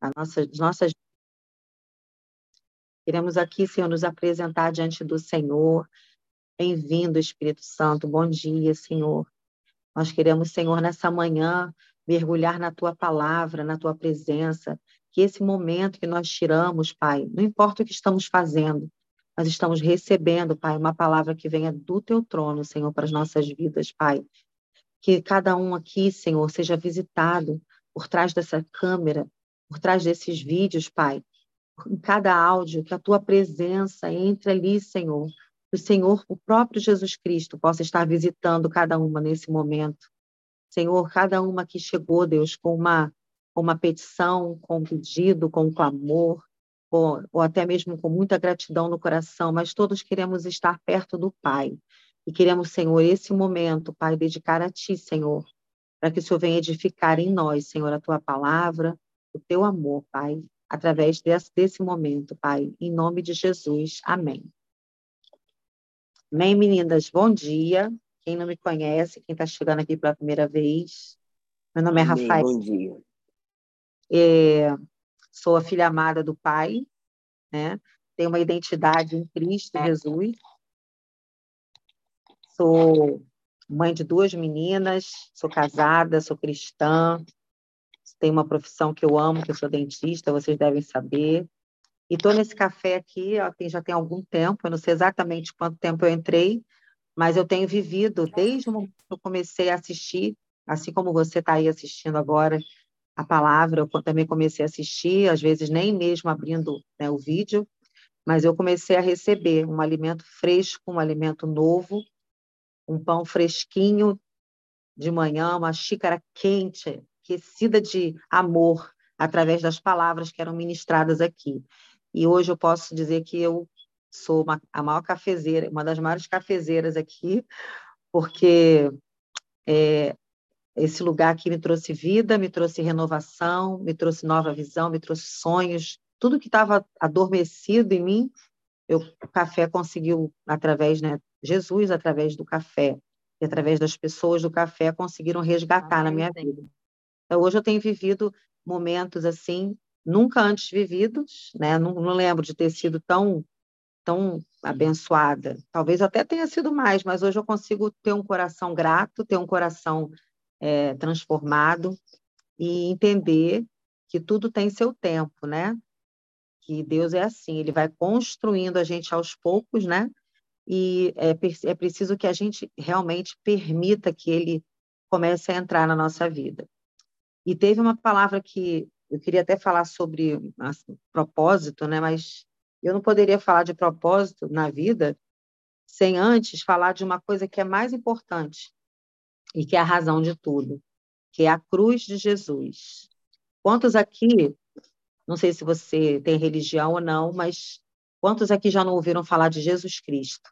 as nossas, nossas Queremos aqui, Senhor, nos apresentar diante do Senhor. Bem-vindo, Espírito Santo. Bom dia, Senhor. Nós queremos, Senhor, nessa manhã, mergulhar na tua palavra, na tua presença. Que esse momento que nós tiramos, Pai, não importa o que estamos fazendo, nós estamos recebendo, Pai, uma palavra que venha do teu trono, Senhor, para as nossas vidas, Pai. Que cada um aqui, Senhor, seja visitado por trás dessa câmera, por trás desses vídeos, Pai, em cada áudio, que a tua presença entre ali, Senhor. Que o Senhor, o próprio Jesus Cristo, possa estar visitando cada uma nesse momento. Senhor, cada uma que chegou, Deus, com uma, com uma petição, com um pedido, com um clamor, ou, ou até mesmo com muita gratidão no coração, mas todos queremos estar perto do Pai. E queremos, Senhor, esse momento, Pai, dedicar a Ti, Senhor, para que o Senhor venha edificar em nós, Senhor, a Tua palavra, o Teu amor, Pai, através desse, desse momento, Pai, em nome de Jesus. Amém. Amém, meninas? Bom dia. Quem não me conhece, quem está chegando aqui pela primeira vez, meu nome é Amém, Rafael. Bom dia. É, sou a filha amada do Pai, né? Tenho uma identidade em Cristo Jesus. Sou mãe de duas meninas, sou casada, sou cristã, tenho uma profissão que eu amo, que eu sou dentista, vocês devem saber. E estou nesse café aqui ó, já tem algum tempo, eu não sei exatamente quanto tempo eu entrei, mas eu tenho vivido desde o momento que eu comecei a assistir, assim como você está aí assistindo agora a palavra, eu também comecei a assistir, às vezes nem mesmo abrindo né, o vídeo, mas eu comecei a receber um alimento fresco, um alimento novo, um pão fresquinho de manhã, uma xícara quente aquecida de amor através das palavras que eram ministradas aqui. E hoje eu posso dizer que eu sou uma, a maior cafezeira, uma das maiores cafezeiras aqui, porque é, esse lugar aqui me trouxe vida, me trouxe renovação, me trouxe nova visão, me trouxe sonhos, tudo que estava adormecido em mim, eu, o café conseguiu, através, né, Jesus, através do café, e através das pessoas do café, conseguiram resgatar na minha vida. Então, hoje eu tenho vivido momentos assim, nunca antes vividos, né? Não, não lembro de ter sido tão tão abençoada. Talvez até tenha sido mais, mas hoje eu consigo ter um coração grato, ter um coração é, transformado e entender que tudo tem seu tempo, né? Que Deus é assim, Ele vai construindo a gente aos poucos, né? E é, é preciso que a gente realmente permita que Ele comece a entrar na nossa vida. E teve uma palavra que eu queria até falar sobre assim, propósito, né? Mas eu não poderia falar de propósito na vida sem antes falar de uma coisa que é mais importante e que é a razão de tudo, que é a cruz de Jesus. Quantos aqui, não sei se você tem religião ou não, mas quantos aqui já não ouviram falar de Jesus Cristo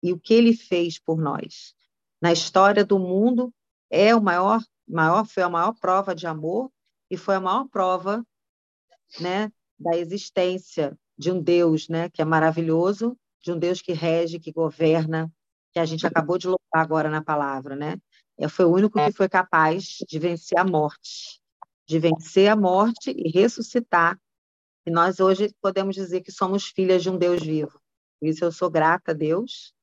e o que ele fez por nós? Na história do mundo, é o maior maior foi a maior prova de amor e foi a maior prova, né, da existência de um Deus, né, que é maravilhoso, de um Deus que rege, que governa, que a gente acabou de louvar agora na palavra, né? Foi o único que foi capaz de vencer a morte, de vencer a morte e ressuscitar. E nós hoje podemos dizer que somos filhas de um Deus vivo. Por isso eu sou grata a Deus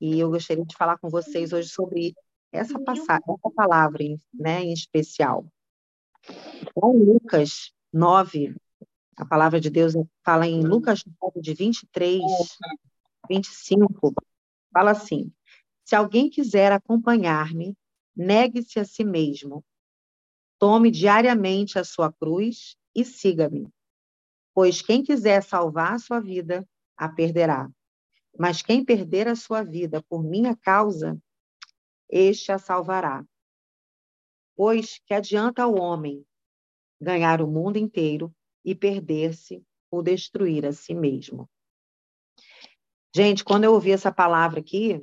e eu gostaria de falar com vocês hoje sobre essa passagem, essa palavra né, em especial. Então, Lucas 9, a palavra de Deus fala em Lucas 9, de 23, 25, fala assim: Se alguém quiser acompanhar-me, negue-se a si mesmo, tome diariamente a sua cruz e siga-me. Pois quem quiser salvar a sua vida, a perderá. Mas quem perder a sua vida por minha causa, este a salvará. Pois que adianta ao homem ganhar o mundo inteiro e perder-se ou destruir a si mesmo. Gente, quando eu ouvi essa palavra aqui,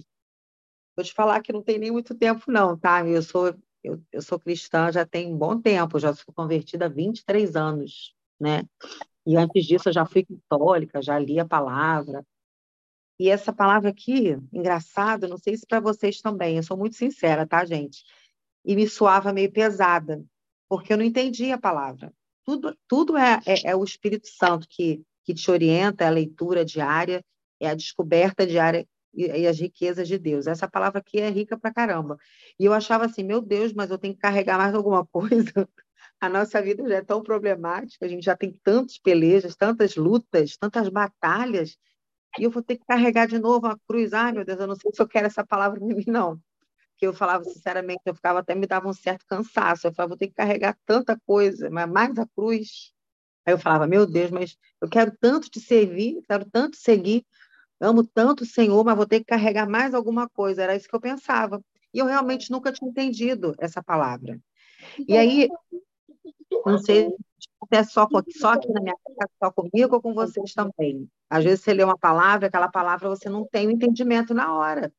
vou te falar que não tem nem muito tempo, não, tá? Eu sou, eu, eu sou cristã já tem um bom tempo, já sou convertida há 23 anos, né? E antes disso eu já fui católica, já li a palavra, e essa palavra aqui, engraçado, não sei se para vocês também, eu sou muito sincera, tá, gente? E me soava meio pesada, porque eu não entendia a palavra. tudo, tudo é, é, é o Espírito Santo que, que te orienta, é a leitura diária, é a descoberta diária e, e, as riquezas de Deus. Essa palavra aqui é rica pra caramba. E eu achava assim, meu Deus, mas eu tenho que carregar mais alguma coisa. A nossa vida já é tão problemática, a gente já tem tantas pelejas, tantas lutas, tantas batalhas, e eu vou ter que carregar de novo a cruz. Ai, meu Deus, eu não sei se eu quero essa palavra em mim, não. Porque eu falava, sinceramente, eu ficava até me dava um certo cansaço. Eu falava, vou ter que carregar tanta coisa, mas mais a cruz. Aí eu falava, meu Deus, mas eu quero tanto te servir, quero tanto seguir, amo tanto o Senhor, mas vou ter que carregar mais alguma coisa. Era isso que eu pensava. E eu realmente nunca tinha entendido essa palavra. E aí, não sei é só, só aqui na minha casa, só comigo ou com vocês também. Às vezes você lê uma palavra, aquela palavra você não tem o entendimento na hora.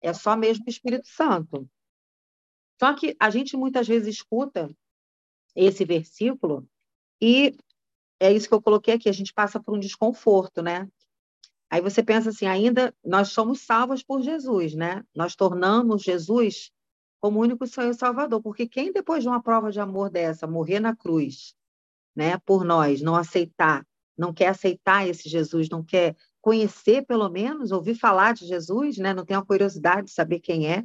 É só mesmo o Espírito Santo. Só que a gente muitas vezes escuta esse versículo e é isso que eu coloquei aqui, a gente passa por um desconforto, né? Aí você pensa assim, ainda nós somos salvos por Jesus, né? Nós tornamos Jesus como único Senhor e Salvador, porque quem depois de uma prova de amor dessa, morrer na cruz, né, por nós, não aceitar, não quer aceitar esse Jesus, não quer conhecer pelo menos, ouvir falar de Jesus, né, não tem a curiosidade de saber quem é,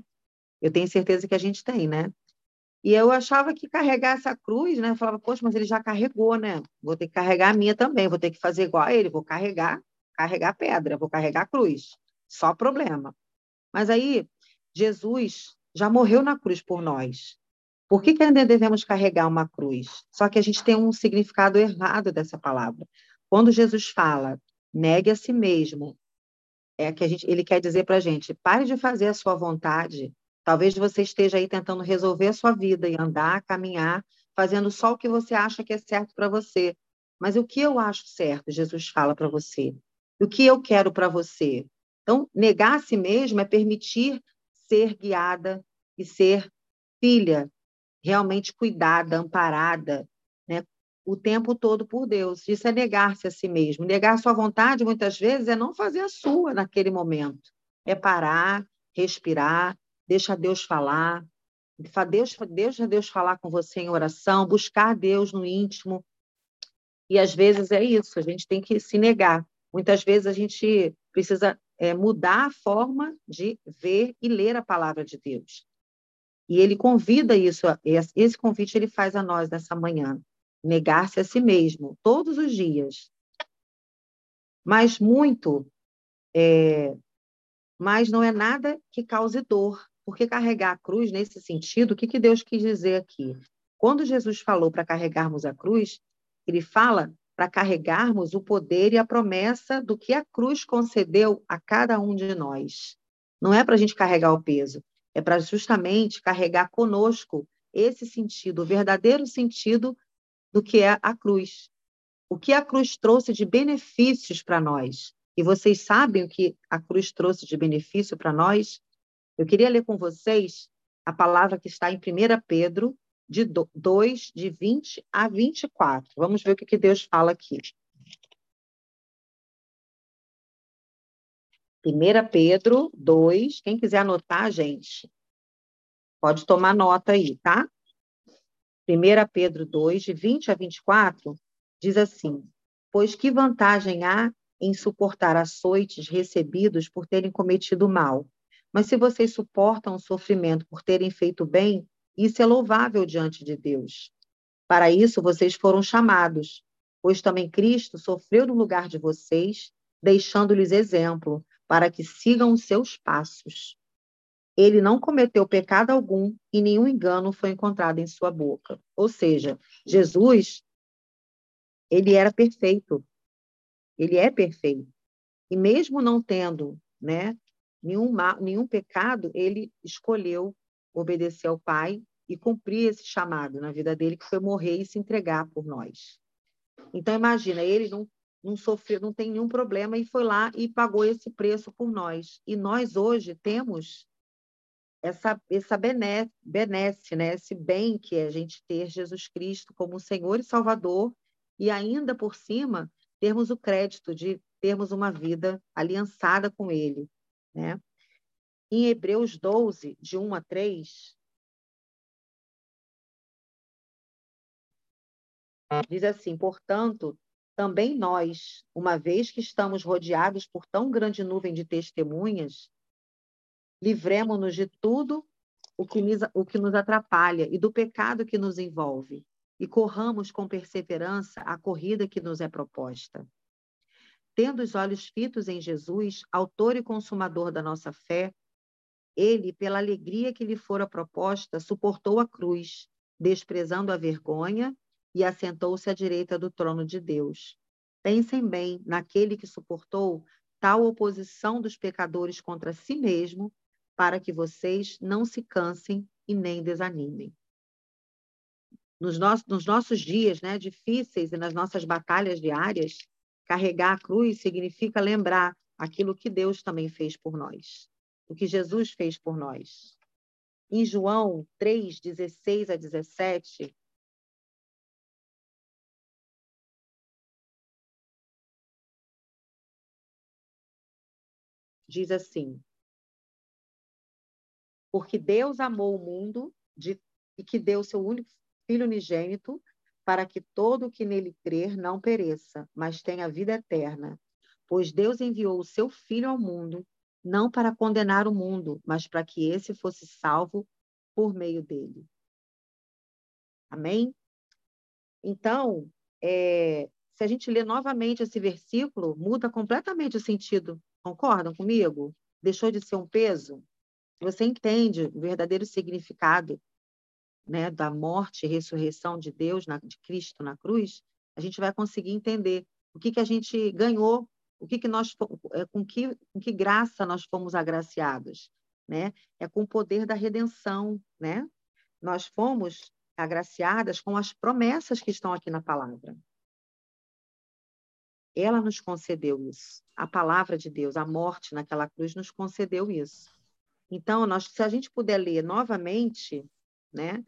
eu tenho certeza que a gente tem, né? E eu achava que carregar essa cruz, né? Eu falava, poxa, mas ele já carregou, né? Vou ter que carregar a minha também, vou ter que fazer igual a ele, vou carregar carregar pedra, vou carregar cruz. Só problema. Mas aí, Jesus já morreu na cruz por nós. Por que, que ainda devemos carregar uma cruz? Só que a gente tem um significado errado dessa palavra. Quando Jesus fala, negue a si mesmo, é que gente, ele quer dizer para a gente, pare de fazer a sua vontade. Talvez você esteja aí tentando resolver a sua vida e andar, caminhar, fazendo só o que você acha que é certo para você. Mas o que eu acho certo, Jesus fala para você o que eu quero para você. Então, negar a si mesmo é permitir ser guiada e ser filha, realmente cuidada, amparada, né? o tempo todo por Deus. Isso é negar-se a si mesmo. Negar sua vontade, muitas vezes, é não fazer a sua naquele momento. É parar, respirar, deixar Deus falar, Deus, deixa Deus falar com você em oração, buscar Deus no íntimo. E às vezes é isso, a gente tem que se negar. Muitas vezes a gente precisa é, mudar a forma de ver e ler a palavra de Deus. E ele convida isso, esse convite ele faz a nós nessa manhã, negar-se a si mesmo, todos os dias. Mas muito, é, mas não é nada que cause dor, porque carregar a cruz, nesse sentido, o que, que Deus quis dizer aqui? Quando Jesus falou para carregarmos a cruz, ele fala para carregarmos o poder e a promessa do que a cruz concedeu a cada um de nós. Não é para a gente carregar o peso, é para justamente carregar conosco esse sentido, o verdadeiro sentido do que é a cruz. O que a cruz trouxe de benefícios para nós. E vocês sabem o que a cruz trouxe de benefício para nós? Eu queria ler com vocês a palavra que está em 1 Pedro de 2, de 20 a 24. Vamos ver o que, Deus fala aqui. 1 Pedro 2, quem quiser anotar, gente, pode tomar nota aí, tá? 1 Pedro 2, de 20 a 24, diz assim: Pois que vantagem há em suportar açoites recebidos por terem cometido mal? Mas se vocês suportam o sofrimento por terem feito bem, isso é louvável diante de Deus. Para isso vocês foram chamados, pois também Cristo sofreu no lugar de vocês, deixando-lhes exemplo, para que sigam os seus passos. Ele não cometeu pecado algum e nenhum engano foi encontrado em sua boca. Ou seja, Jesus, ele era perfeito. Ele é perfeito. E mesmo não tendo, né, nenhum, nenhum pecado, ele escolheu obedecer ao Pai e cumprir esse chamado na vida dele, que foi morrer e se entregar por nós. Então, imagina, ele não, não sofreu, não tem nenhum problema e foi lá e pagou esse preço por nós. E nós hoje temos essa, essa benesse, benesse né? esse bem que é a gente ter Jesus Cristo como Senhor e Salvador e ainda por cima termos o crédito de termos uma vida aliançada com Ele. Né? Em Hebreus 12, de 1 a 3, Diz assim: portanto, também nós, uma vez que estamos rodeados por tão grande nuvem de testemunhas, livremos-nos de tudo o que, nos, o que nos atrapalha e do pecado que nos envolve, e corramos com perseverança a corrida que nos é proposta. Tendo os olhos fitos em Jesus, autor e consumador da nossa fé, ele, pela alegria que lhe fora proposta, suportou a cruz, desprezando a vergonha, e assentou-se à direita do trono de Deus. Pensem bem naquele que suportou tal oposição dos pecadores contra si mesmo, para que vocês não se cansem e nem desanimem. Nos, nossos, nos nossos dias né, difíceis e nas nossas batalhas diárias, carregar a cruz significa lembrar aquilo que Deus também fez por nós, o que Jesus fez por nós. Em João 3, 16 a 17, diz assim: Porque Deus amou o mundo de, e que deu seu único filho unigênito para que todo o que nele crer não pereça, mas tenha vida eterna. Pois Deus enviou o seu filho ao mundo não para condenar o mundo, mas para que esse fosse salvo por meio dele. Amém? Então, é, se a gente lê novamente esse versículo, muda completamente o sentido Concordam comigo? Deixou de ser um peso? Você entende o verdadeiro significado né, da morte e ressurreição de Deus, na, de Cristo na cruz, a gente vai conseguir entender o que, que a gente ganhou, o que, que nós, é, com, que, com que graça nós fomos agraciados. Né? É com o poder da redenção. Né? Nós fomos agraciadas com as promessas que estão aqui na palavra. Ela nos concedeu isso. A palavra de Deus, a morte naquela cruz nos concedeu isso. Então, nós, se a gente puder ler novamente, né,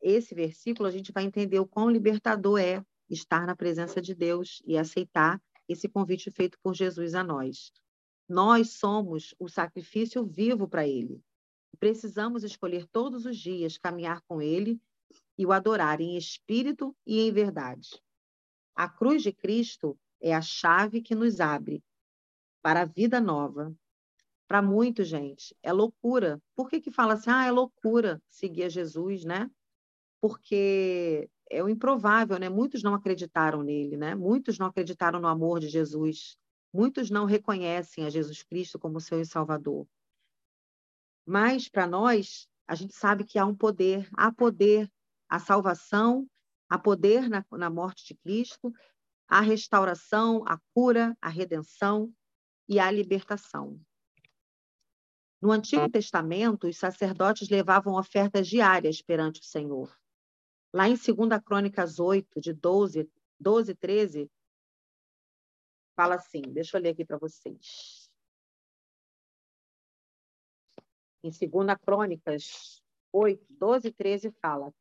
esse versículo, a gente vai entender o quão libertador é estar na presença de Deus e aceitar esse convite feito por Jesus a nós. Nós somos o sacrifício vivo para Ele. Precisamos escolher todos os dias caminhar com Ele e o adorar em espírito e em verdade. A cruz de Cristo é a chave que nos abre para a vida nova. Para muita gente, é loucura. Por que, que fala assim, ah, é loucura seguir a Jesus, né? Porque é o improvável, né? Muitos não acreditaram nele, né? Muitos não acreditaram no amor de Jesus. Muitos não reconhecem a Jesus Cristo como seu Salvador. Mas, para nós, a gente sabe que há um poder, há poder, a salvação, há poder na, na morte de Cristo, a restauração, a cura, a redenção e a libertação. No Antigo Testamento, os sacerdotes levavam ofertas diárias perante o Senhor. Lá em 2 Crônicas 8, de 12, 12 13, fala assim, deixa eu ler aqui para vocês. Em 2 Crônicas 8, 12 e 13 fala: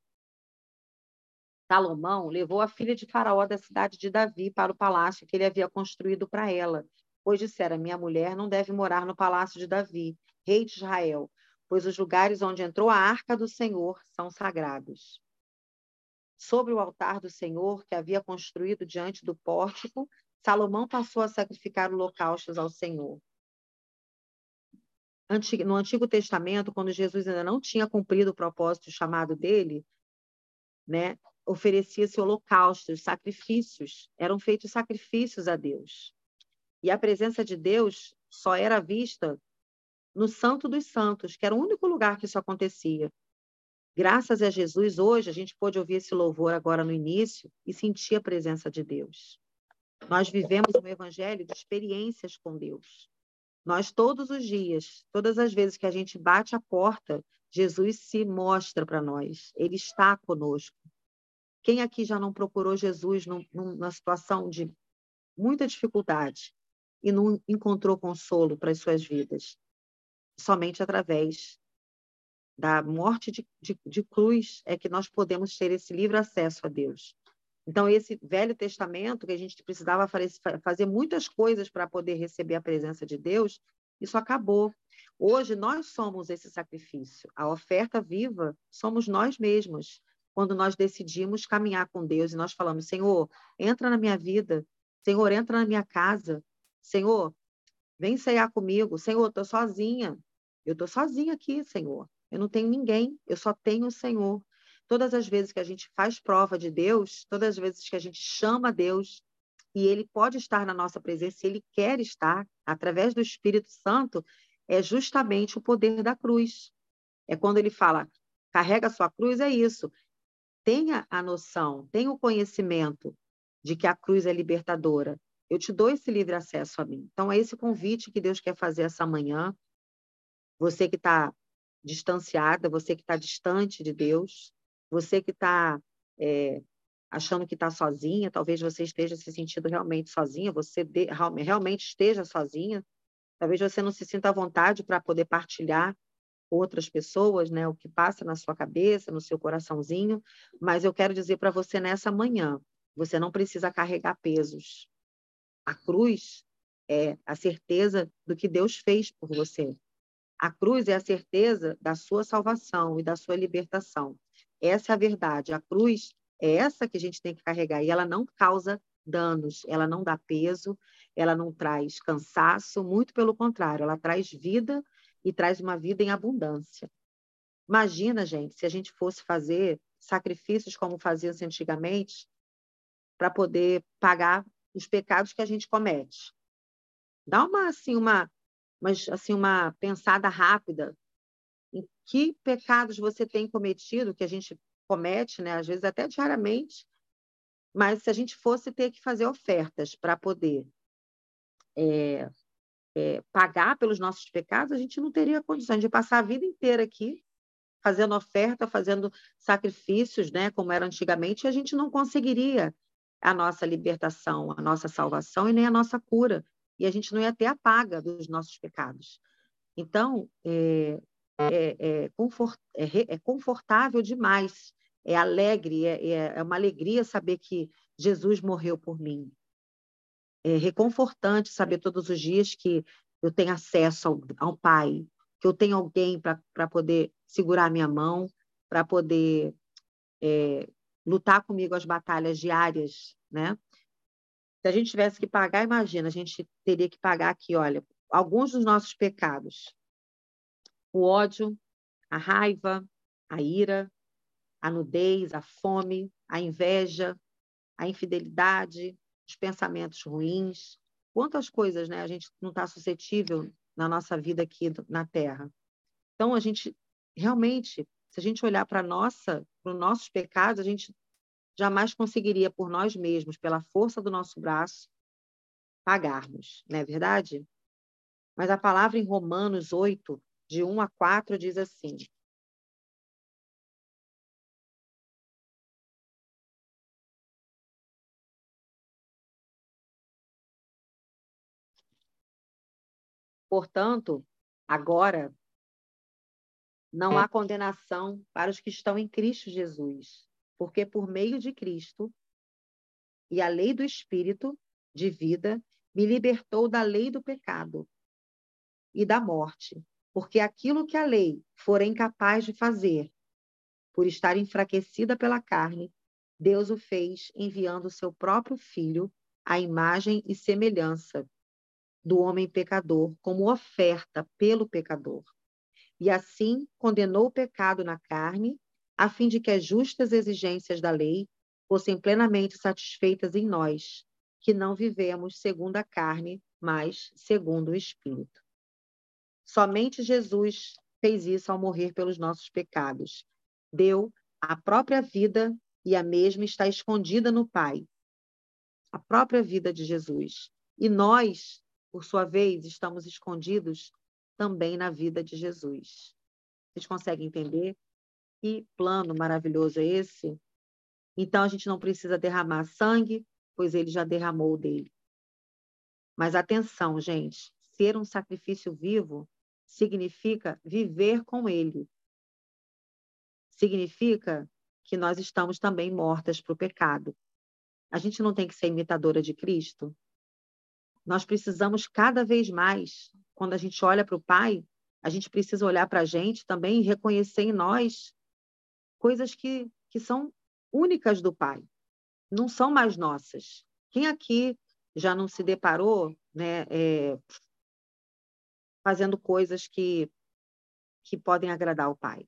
Salomão levou a filha de Faraó da cidade de Davi para o palácio que ele havia construído para ela, pois dissera: Minha mulher não deve morar no palácio de Davi, rei de Israel, pois os lugares onde entrou a arca do Senhor são sagrados. Sobre o altar do Senhor, que havia construído diante do pórtico, Salomão passou a sacrificar holocaustos ao Senhor. No Antigo Testamento, quando Jesus ainda não tinha cumprido o propósito chamado dele, né, oferecia-se holocaustos, sacrifícios, eram feitos sacrifícios a Deus. E a presença de Deus só era vista no Santo dos Santos, que era o único lugar que isso acontecia. Graças a Jesus, hoje, a gente pôde ouvir esse louvor agora no início e sentir a presença de Deus. Nós vivemos um evangelho de experiências com Deus. Nós, todos os dias, todas as vezes que a gente bate a porta, Jesus se mostra para nós. Ele está conosco. Quem aqui já não procurou Jesus num, numa situação de muita dificuldade e não encontrou consolo para as suas vidas? Somente através da morte de, de, de cruz é que nós podemos ter esse livre acesso a Deus. Então, esse Velho Testamento, que a gente precisava fazer muitas coisas para poder receber a presença de Deus, isso acabou. Hoje, nós somos esse sacrifício. A oferta viva somos nós mesmos quando nós decidimos caminhar com Deus e nós falamos: Senhor, entra na minha vida, Senhor, entra na minha casa, Senhor, vem ceiar comigo, Senhor, estou sozinha, eu estou sozinha aqui, Senhor, eu não tenho ninguém, eu só tenho o Senhor. Todas as vezes que a gente faz prova de Deus, todas as vezes que a gente chama Deus, e Ele pode estar na nossa presença, Ele quer estar, através do Espírito Santo, é justamente o poder da cruz. É quando ele fala, carrega a sua cruz, é isso. Tenha a noção, tenha o conhecimento de que a cruz é libertadora. Eu te dou esse livre acesso a mim. Então, é esse convite que Deus quer fazer essa manhã. Você que está distanciada, você que está distante de Deus, você que está é, achando que está sozinha, talvez você esteja se sentindo realmente sozinha, você de, realmente esteja sozinha, talvez você não se sinta à vontade para poder partilhar outras pessoas, né, o que passa na sua cabeça, no seu coraçãozinho, mas eu quero dizer para você nessa manhã, você não precisa carregar pesos. A cruz é a certeza do que Deus fez por você. A cruz é a certeza da sua salvação e da sua libertação. Essa é a verdade. A cruz é essa que a gente tem que carregar e ela não causa danos, ela não dá peso, ela não traz cansaço, muito pelo contrário, ela traz vida e traz uma vida em abundância. Imagina, gente, se a gente fosse fazer sacrifícios como fazia-se antigamente para poder pagar os pecados que a gente comete. Dá uma assim uma, mas assim uma pensada rápida. Em que pecados você tem cometido que a gente comete, né, às vezes até diariamente, mas se a gente fosse ter que fazer ofertas para poder é, é, pagar pelos nossos pecados, a gente não teria condições de passar a vida inteira aqui fazendo oferta, fazendo sacrifícios, né, como era antigamente, e a gente não conseguiria a nossa libertação, a nossa salvação e nem a nossa cura, e a gente não ia ter a paga dos nossos pecados. Então, é, é, é, confort, é, é confortável demais é alegre, é, é, é uma alegria saber que Jesus morreu por mim. É reconfortante saber todos os dias que eu tenho acesso ao, ao Pai, que eu tenho alguém para poder segurar a minha mão, para poder lutar comigo as batalhas diárias, né? Se a gente tivesse que pagar, imagina, a gente teria que pagar aqui, olha, alguns dos nossos pecados: o ódio, a raiva, a ira, a nudez, a fome, a inveja, a infidelidade, os pensamentos ruins. Quantas coisas né, a gente não está suscetível na nossa vida aqui na Terra. Então, a gente realmente, se a gente olhar para nossa, para os nossos pecados, a gente jamais conseguiria por nós mesmos, pela força do nosso braço, pagarmos, não é verdade? Mas a palavra em Romanos 8, de 1 a 4, diz assim: Portanto, agora não há condenação para os que estão em Cristo Jesus, porque por meio de Cristo e a lei do Espírito de vida me libertou da lei do pecado e da morte, porque aquilo que a lei fora incapaz de fazer, por estar enfraquecida pela carne, Deus o fez enviando o seu próprio filho à imagem e semelhança do homem pecador como oferta pelo pecador. E assim condenou o pecado na carne, a fim de que as justas exigências da lei fossem plenamente satisfeitas em nós, que não vivemos segundo a carne, mas segundo o Espírito. Somente Jesus fez isso ao morrer pelos nossos pecados. Deu a própria vida e a mesma está escondida no Pai. A própria vida de Jesus. E nós por sua vez, estamos escondidos também na vida de Jesus. Vocês conseguem entender? Que plano maravilhoso é esse? Então a gente não precisa derramar sangue, pois ele já derramou o dele. Mas atenção, gente, ser um sacrifício vivo significa viver com ele. Significa que nós estamos também mortas para o pecado. A gente não tem que ser imitadora de Cristo? Nós precisamos cada vez mais, quando a gente olha para o Pai, a gente precisa olhar para a gente também e reconhecer em nós coisas que que são únicas do Pai, não são mais nossas. Quem aqui já não se deparou né, é, fazendo coisas que, que podem agradar o Pai?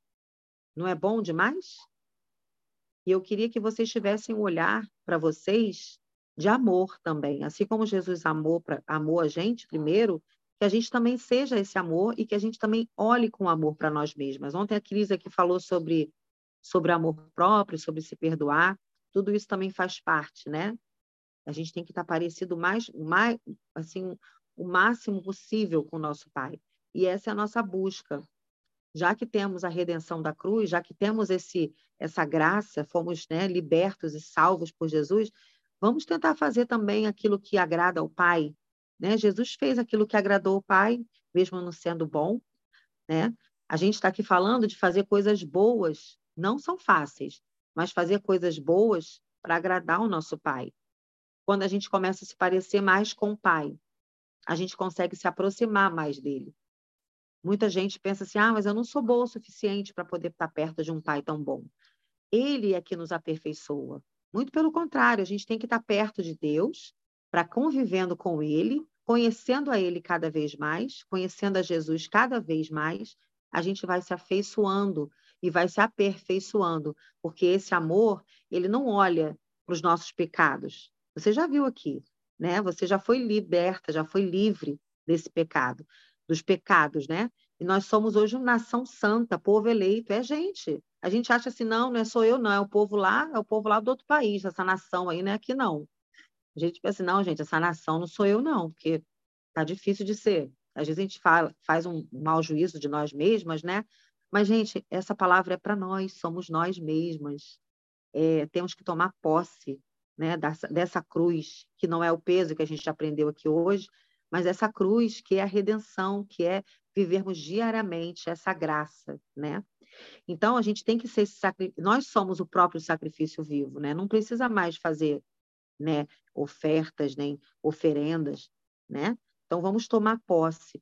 Não é bom demais? E eu queria que vocês tivessem um olhar para vocês de amor também. Assim como Jesus amou, pra, amou a gente primeiro, que a gente também seja esse amor e que a gente também olhe com amor para nós mesmas. Ontem a Cris aqui falou sobre, sobre amor próprio, sobre se perdoar. Tudo isso também faz parte, né? A gente tem que estar parecido mais, mais assim, o máximo possível com o nosso Pai. E essa é a nossa busca. Já que temos a redenção da cruz, já que temos esse essa graça, fomos né, libertos e salvos por Jesus, vamos tentar fazer também aquilo que agrada ao Pai, né? Jesus fez aquilo que agradou o Pai, mesmo não sendo bom. Né? A gente está aqui falando de fazer coisas boas, não são fáceis, mas fazer coisas boas para agradar o nosso Pai. Quando a gente começa a se parecer mais com o Pai, a gente consegue se aproximar mais dele. Muita gente pensa assim: ah, mas eu não sou boa o suficiente para poder estar perto de um pai tão bom. Ele é que nos aperfeiçoa. Muito pelo contrário, a gente tem que estar perto de Deus para convivendo com Ele, conhecendo a Ele cada vez mais, conhecendo a Jesus cada vez mais, a gente vai se afeiçoando e vai se aperfeiçoando, porque esse amor, ele não olha para os nossos pecados. Você já viu aqui, né? Você já foi liberta, já foi livre desse pecado, dos pecados, né? E nós somos hoje uma nação santa, povo eleito, é gente. A gente acha assim, não, não é sou eu, não, é o povo lá, é o povo lá do outro país, essa nação aí, não é aqui não. A gente pensa, não, gente, essa nação não sou eu, não, porque tá difícil de ser. Às vezes a gente fala, faz um mau juízo de nós mesmas, né? Mas, gente, essa palavra é para nós, somos nós mesmas. É, temos que tomar posse né, dessa, dessa cruz, que não é o peso que a gente aprendeu aqui hoje, mas essa cruz que é a redenção, que é vivermos diariamente essa graça, né? Então a gente tem que ser nós somos o próprio sacrifício vivo, né? Não precisa mais fazer né, ofertas, nem oferendas, né? Então vamos tomar posse,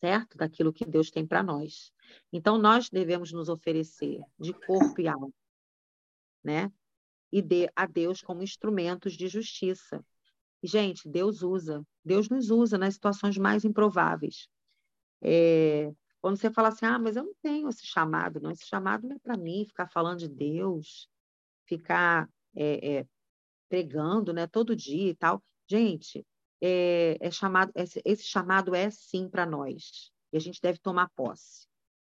certo? Daquilo que Deus tem para nós. Então nós devemos nos oferecer de corpo e alma, né? E de a Deus como instrumentos de justiça. Gente, Deus usa, Deus nos usa nas situações mais improváveis. É, quando você fala assim, ah, mas eu não tenho esse chamado, não, esse chamado não é para mim ficar falando de Deus, ficar é, é, pregando, né, todo dia e tal. Gente, é, é chamado, esse, esse chamado é sim para nós. E a gente deve tomar posse.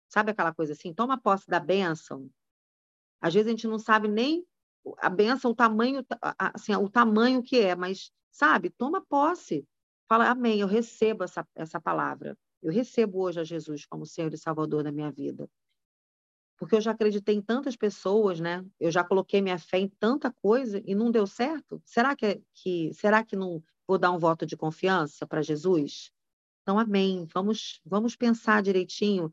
Sabe aquela coisa assim? Toma posse da bênção. Às vezes a gente não sabe nem a bênção, o tamanho, assim, o tamanho que é, mas sabe? Toma posse. Fala, amém, eu recebo essa, essa palavra. Eu recebo hoje a Jesus como Senhor e Salvador da minha vida porque eu já acreditei em tantas pessoas, né? Eu já coloquei minha fé em tanta coisa e não deu certo. Será que, que será que não vou dar um voto de confiança para Jesus? Então, amém. Vamos vamos pensar direitinho.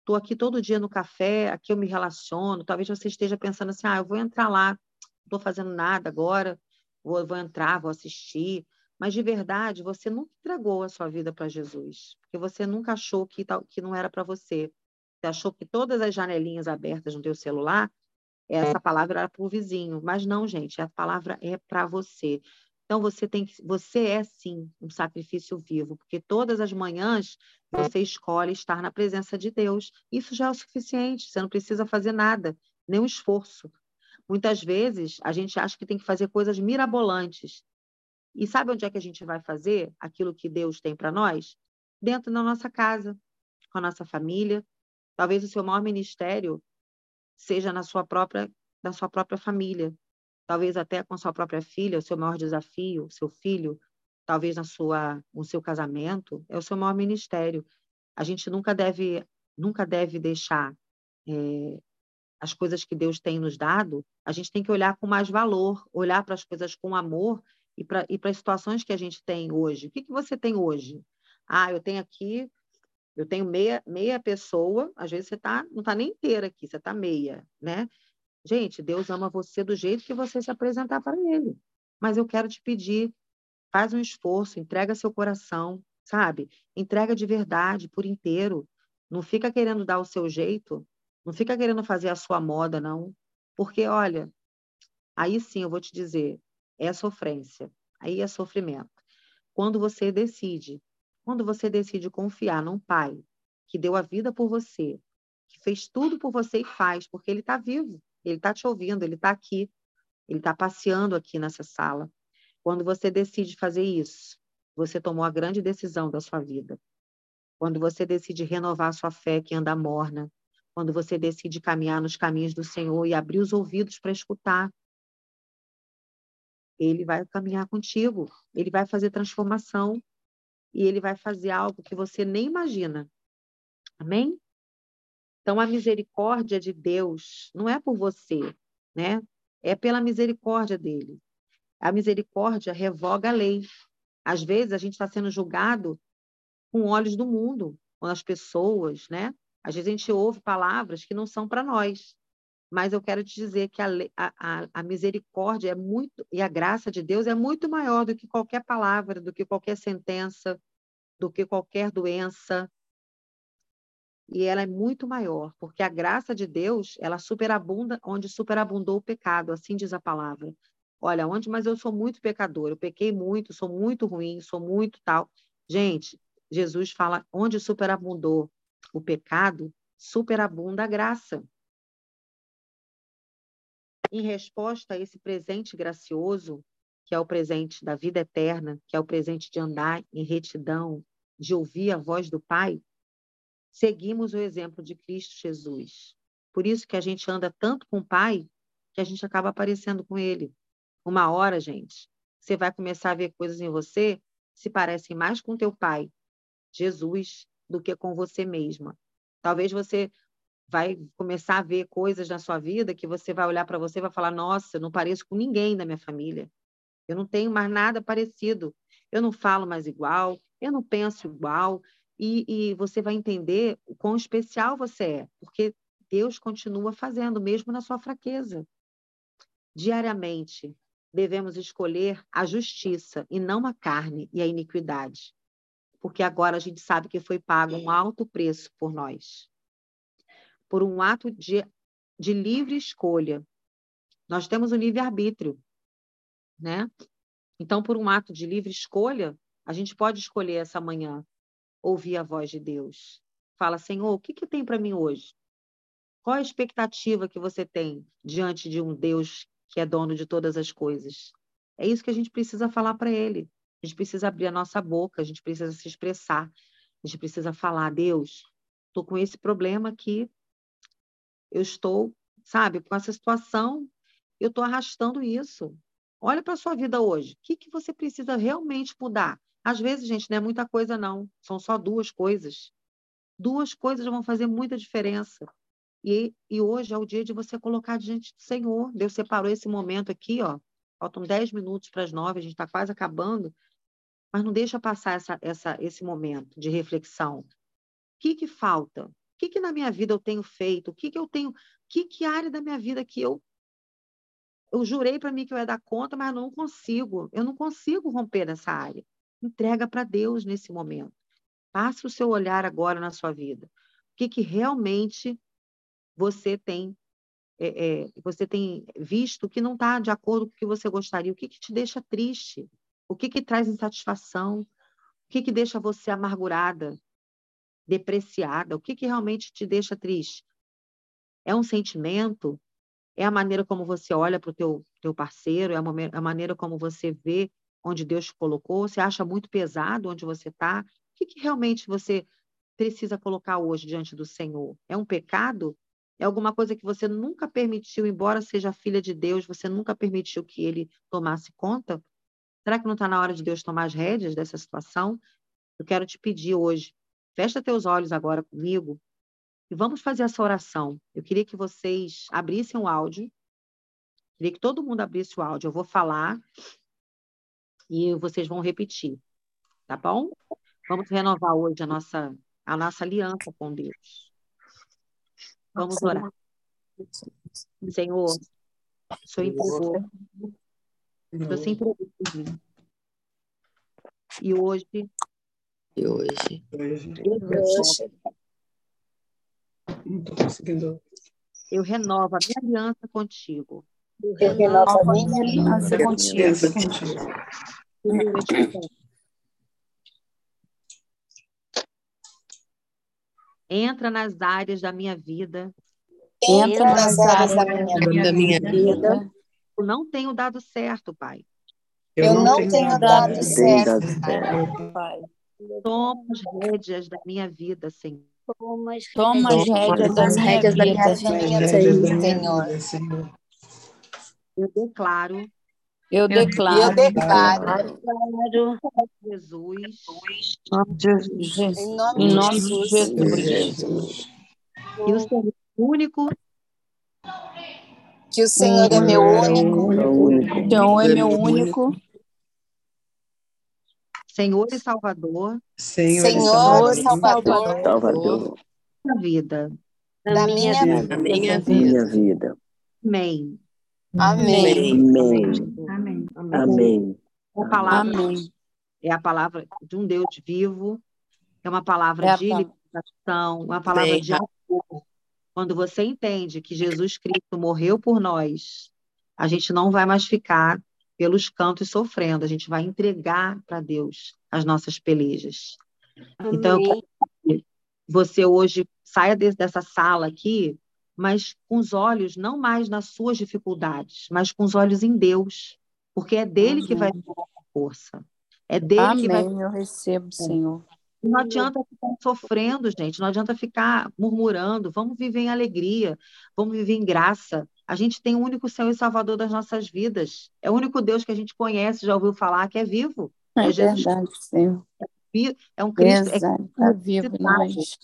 Estou aqui todo dia no café, aqui eu me relaciono. Talvez você esteja pensando assim: ah, eu vou entrar lá, não estou fazendo nada agora, vou, vou entrar, vou assistir. Mas de verdade, você nunca entregou a sua vida para Jesus, porque você nunca achou que, que não era para você. Você achou que todas as janelinhas abertas no teu celular, essa palavra era para o vizinho. Mas não, gente, a palavra é para você. Então você tem que, você é sim um sacrifício vivo, porque todas as manhãs você escolhe estar na presença de Deus. Isso já é o suficiente, você não precisa fazer nada, nenhum esforço. Muitas vezes a gente acha que tem que fazer coisas mirabolantes. E sabe onde é que a gente vai fazer aquilo que Deus tem para nós? Dentro da nossa casa, com a nossa família, Talvez o seu maior ministério seja na sua própria, na sua própria família. Talvez até com sua própria filha, o seu maior desafio, seu filho, talvez na sua, no seu casamento, é o seu maior ministério. A gente nunca deve, nunca deve deixar é, as coisas que Deus tem nos dado, a gente tem que olhar com mais valor, olhar para as coisas com amor e para e as situações que a gente tem hoje. O que, que você tem hoje? Ah, eu tenho aqui eu tenho meia, meia pessoa, às vezes você tá, não está nem inteira aqui, você está meia, né? Gente, Deus ama você do jeito que você se apresentar para Ele. Mas eu quero te pedir, faz um esforço, entrega seu coração, sabe? Entrega de verdade, por inteiro. Não fica querendo dar o seu jeito, não fica querendo fazer a sua moda, não. Porque, olha, aí sim eu vou te dizer, é sofrência, aí é sofrimento. Quando você decide, quando você decide confiar num pai que deu a vida por você, que fez tudo por você e faz, porque ele está vivo, ele está te ouvindo, ele está aqui, ele está passeando aqui nessa sala. Quando você decide fazer isso, você tomou a grande decisão da sua vida. Quando você decide renovar sua fé que anda morna, quando você decide caminhar nos caminhos do Senhor e abrir os ouvidos para escutar, ele vai caminhar contigo, ele vai fazer transformação e ele vai fazer algo que você nem imagina. Amém? Então a misericórdia de Deus não é por você, né? É pela misericórdia dele. A misericórdia revoga a lei. Às vezes a gente está sendo julgado com olhos do mundo, com as pessoas, né? Às vezes a gente ouve palavras que não são para nós, mas eu quero te dizer que a, a, a, misericórdia é muito, e a graça de Deus é muito maior do que qualquer palavra, do que qualquer sentença, do que qualquer doença. E ela é muito maior, porque a graça de Deus, ela superabunda onde superabundou o pecado, assim diz a palavra. Olha, onde, mas eu sou muito pecador, eu pequei muito, sou muito ruim, sou muito tal. Gente, Jesus fala onde superabundou o pecado, superabunda a graça. Em resposta a esse presente gracioso, que é o presente da vida eterna, que é o presente de andar em retidão, de ouvir a voz do Pai, seguimos o exemplo de Cristo Jesus. Por isso que a gente anda tanto com o Pai que a gente acaba aparecendo com Ele. Uma hora, gente, você vai começar a ver coisas em você que se parecem mais com teu Pai, Jesus, do que com você mesma. Talvez você vai começar a ver coisas na sua vida que você vai olhar para você e vai falar: Nossa, eu não pareço com ninguém da minha família. Eu não tenho mais nada parecido. Eu não falo mais igual. Eu não penso igual. E, e você vai entender o quão especial você é, porque Deus continua fazendo, mesmo na sua fraqueza. Diariamente, devemos escolher a justiça e não a carne e a iniquidade porque agora a gente sabe que foi pago um alto preço por nós. Por um ato de, de livre escolha. Nós temos o livre-arbítrio, né? Então, por um ato de livre escolha, a gente pode escolher essa manhã ouvir a voz de Deus. Fala, Senhor, o que, que tem para mim hoje? Qual a expectativa que você tem diante de um Deus que é dono de todas as coisas? É isso que a gente precisa falar para Ele. A gente precisa abrir a nossa boca, a gente precisa se expressar, a gente precisa falar, Deus, estou com esse problema aqui, eu estou, sabe, com essa situação, eu estou arrastando isso. Olha para a sua vida hoje. O que, que você precisa realmente mudar? Às vezes, gente, não é muita coisa, não. São só duas coisas. Duas coisas vão fazer muita diferença. E, e hoje é o dia de você colocar diante do Senhor. Deus separou esse momento aqui, ó. Faltam dez minutos para as nove, a gente está quase acabando mas não deixa passar essa, essa, esse momento de reflexão. O que, que falta? O que, que na minha vida eu tenho feito? O que, que eu tenho? Que, que área da minha vida que eu eu jurei para mim que eu ia dar conta, mas não consigo. Eu não consigo romper nessa área. Entrega para Deus nesse momento. Passe o seu olhar agora na sua vida. O que, que realmente você tem é, é, você tem visto que não está de acordo com o que você gostaria? O que, que te deixa triste? O que, que traz insatisfação? O que, que deixa você amargurada, depreciada? O que, que realmente te deixa triste? É um sentimento? É a maneira como você olha para o teu, teu parceiro? É a, a maneira como você vê onde Deus te colocou? Você acha muito pesado onde você está? O que, que realmente você precisa colocar hoje diante do Senhor? É um pecado? É alguma coisa que você nunca permitiu, embora seja filha de Deus, você nunca permitiu que ele tomasse conta? Será que não está na hora de Deus tomar as rédeas dessa situação? Eu quero te pedir hoje, fecha teus olhos agora comigo e vamos fazer essa oração. Eu queria que vocês abrissem o áudio, queria que todo mundo abrisse o áudio. Eu vou falar e vocês vão repetir, tá bom? Vamos renovar hoje a nossa, a nossa aliança com Deus. Vamos orar. Senhor, o Senhor entregou eu sempre ouvi. E hoje. E hoje. Hoje. Não estou conseguindo. Eu renovo a minha aliança contigo. Eu a minha aliança contigo. Entra nas áreas da minha vida. Entra nas áreas da minha, da minha vida. Eu não tenho dado certo, Pai. Eu não tenho dado certo, Pai. Toma as rédeas da minha vida, Senhor. Toma as rédeas das rédeas da minha vida, Senhor. Eu declaro. Eu declaro, Eu declaro, Jesus. Jesus, em em nome nome de Jesus, Jesus, que o Senhor único, que o Senhor é meu único, o Senhor é meu único. Senhor e Salvador. Senhor, Senhor e Salvador. Salvador. Da vida. da minha vida. da minha vida. Amém. Amém. Amém. Amém. Amém. A palavra Amém. é a palavra de um Deus vivo, é uma palavra É de pa- libertação, uma palavra Amém. de amor. Quando você entende que Jesus Cristo morreu por nós, a gente não vai mais ficar pelos cantos sofrendo, a gente vai entregar para Deus as nossas pelejas. Então, eu quero que você hoje saia de- dessa sala aqui, mas com os olhos não mais nas suas dificuldades, mas com os olhos em Deus, porque é dele que vai Amém. dar a força. É dele que vai Amém, eu recebo, Senhor. não adianta ficar sofrendo, gente. Não adianta ficar murmurando. Vamos viver em alegria. Vamos viver em graça. A gente tem o único Senhor e Salvador das nossas vidas. É o único Deus que a gente conhece, já ouviu falar, que é vivo. É É Jesus verdade, Senhor. é um Cristo é Exato. Está vivo em nós.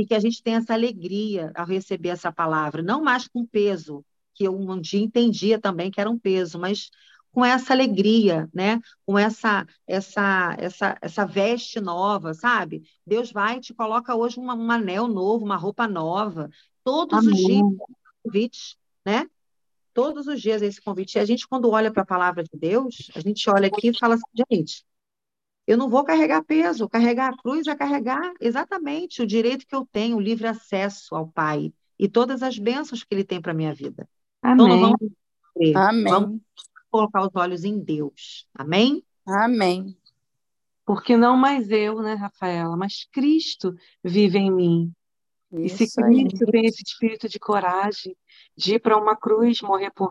E que a gente tem essa alegria ao receber essa palavra, não mais com peso, que eu um dia entendia também que era um peso, mas com essa alegria, né? Com essa essa essa essa veste nova, sabe? Deus vai e te coloca hoje uma- um anel novo, uma roupa nova, todos os dias convites, né? Todos os dias esse convite. E a gente, quando olha para a palavra de Deus, a gente olha aqui e fala assim, gente, eu não vou carregar peso, carregar a cruz é carregar exatamente o direito que eu tenho, o livre acesso ao Pai e todas as bênçãos que Ele tem para a minha vida. Então, não Amém. vamos sofrer, vamos Amém. colocar os olhos em Deus. Amém? Amém. Porque não mais eu, né, Rafaela, mas Cristo vive em mim. E se Isso aí. Cristo tem esse espírito de coragem de ir para uma cruz, morrer por